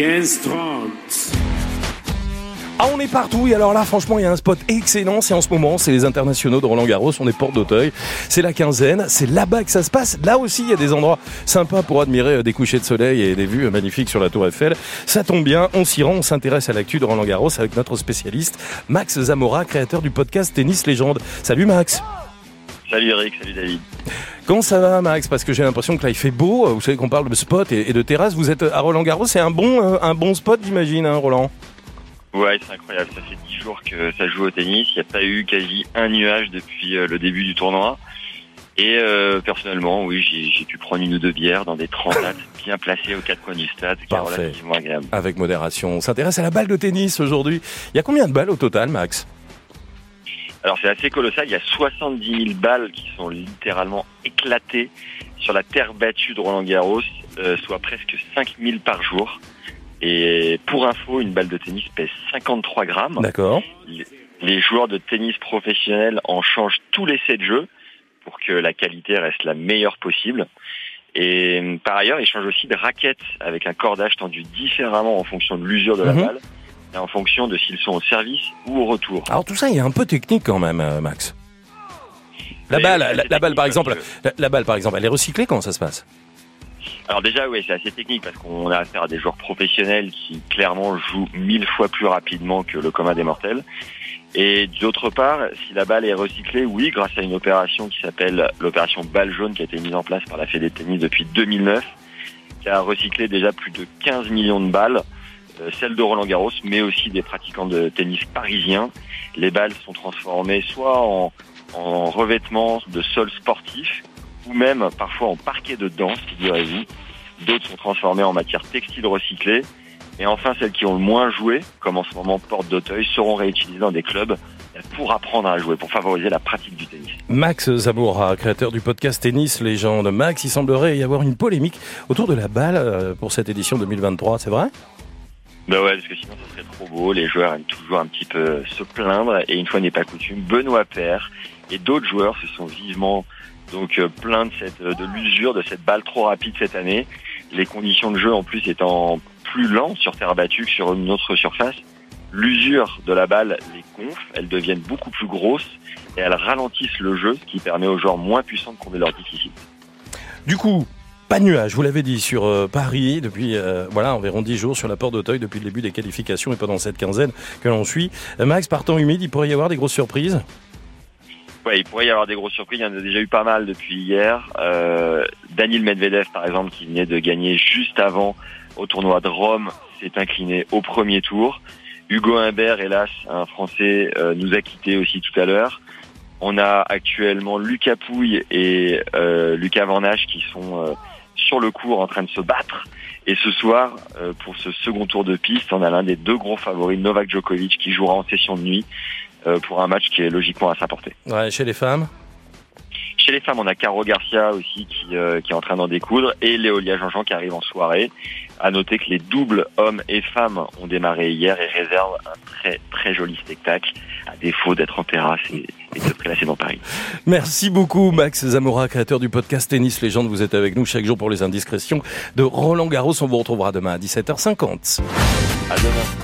15-30. Ah, on est partout. Et alors là, franchement, il y a un spot excellent. C'est en ce moment, c'est les internationaux de Roland Garros. On est porte d'Auteuil. C'est la quinzaine. C'est là-bas que ça se passe. Là aussi, il y a des endroits sympas pour admirer euh, des couchers de soleil et des vues euh, magnifiques sur la Tour Eiffel. Ça tombe bien. On s'y rend. On s'intéresse à l'actu de Roland Garros avec notre spécialiste, Max Zamora, créateur du podcast Tennis Légende. Salut, Max. Salut Eric, salut David. Comment ça va Max? Parce que j'ai l'impression que là il fait beau. Vous savez qu'on parle de spot et de terrasse. Vous êtes à Roland Garros. C'est un bon, euh, un bon spot, j'imagine, hein, Roland? Ouais, c'est incroyable. Ça fait dix jours que ça joue au tennis. Il n'y a pas eu quasi un nuage depuis euh, le début du tournoi. Et euh, personnellement, oui, j'ai pu prendre une ou deux bières dans des transats bien placés aux quatre coins du stade, qui relativement agréable. Avec modération. On s'intéresse à la balle de tennis aujourd'hui. Il y a combien de balles au total, Max? Alors c'est assez colossal. Il y a 70 000 balles qui sont littéralement éclatées sur la terre battue de Roland Garros, euh, soit presque 5 000 par jour. Et pour info, une balle de tennis pèse 53 grammes. D'accord. Les joueurs de tennis professionnels en changent tous les 7 jeux pour que la qualité reste la meilleure possible. Et par ailleurs, ils changent aussi de raquettes avec un cordage tendu différemment en fonction de l'usure de la mhm. balle en fonction de s'ils sont au service ou au retour. Alors tout ça, il est un peu technique quand même, euh, Max. La balle, la, balle par exemple, la, balle par exemple, elle est recyclée Comment ça se passe? Alors déjà, oui, c'est assez technique parce qu'on a affaire à des joueurs professionnels qui clairement jouent mille fois plus rapidement que le commun des mortels. Et d'autre part, si la balle est recyclée, oui, grâce à une opération qui s'appelle l'opération balle jaune qui a été mise en place par la Fédé de tennis depuis 2009, qui a recyclé déjà plus de 15 millions de balles, euh, celles de Roland Garros, mais aussi des pratiquants de tennis parisiens. Les balles sont transformées soit en, en revêtement de sol sportif, ou même parfois en parquet de danse, figurez-vous. D'autres sont transformées en matière textile recyclée. Et enfin, celles qui ont le moins joué, comme en ce moment Porte d'Auteuil, seront réutilisées dans des clubs pour apprendre à jouer, pour favoriser la pratique du tennis. Max Zaboura, créateur du podcast Tennis Légende. Max, il semblerait y avoir une polémique autour de la balle euh, pour cette édition 2023, c'est vrai? Ben ouais, parce que sinon ce serait trop beau. Les joueurs aiment toujours un petit peu se plaindre. Et une fois n'est pas coutume, Benoît Père et d'autres joueurs se sont vivement donc euh, plein de cette de l'usure de cette balle trop rapide cette année. Les conditions de jeu en plus étant plus lentes sur terre battue que sur une autre surface, l'usure de la balle les gonfle, elles deviennent beaucoup plus grosses et elles ralentissent le jeu, ce qui permet aux joueurs moins puissants de combler leurs difficiles. Du coup, pas de nuages, vous l'avez dit, sur euh, Paris depuis euh, voilà environ 10 jours sur la porte d'Auteuil depuis le début des qualifications et pendant cette quinzaine que l'on suit. Max, par temps humide, il pourrait y avoir des grosses surprises? Ouais, il pourrait y avoir des grosses surprises. Il y en a déjà eu pas mal depuis hier. Euh, Daniel Medvedev, par exemple, qui venait de gagner juste avant au tournoi de Rome, s'est incliné au premier tour. Hugo Humbert, hélas, un Français, euh, nous a quittés aussi tout à l'heure. On a actuellement Lucas Pouille et euh, Lucas Van qui sont euh, sur le cours en train de se battre. Et ce soir, euh, pour ce second tour de piste, on a l'un des deux gros favoris, Novak Djokovic, qui jouera en session de nuit euh, pour un match qui est logiquement à sa portée. Ouais, chez les femmes chez les femmes, on a Caro Garcia aussi qui, euh, qui est en train d'en découdre et Léolia Jean-Jean qui arrive en soirée. À noter que les doubles hommes et femmes ont démarré hier et réservent un très très joli spectacle à défaut d'être en terrasse et, et de se prélasser dans Paris. Merci beaucoup Max Zamora, créateur du podcast Tennis Légende. Vous êtes avec nous chaque jour pour les indiscrétions de Roland Garros. On vous retrouvera demain à 17h50. À demain.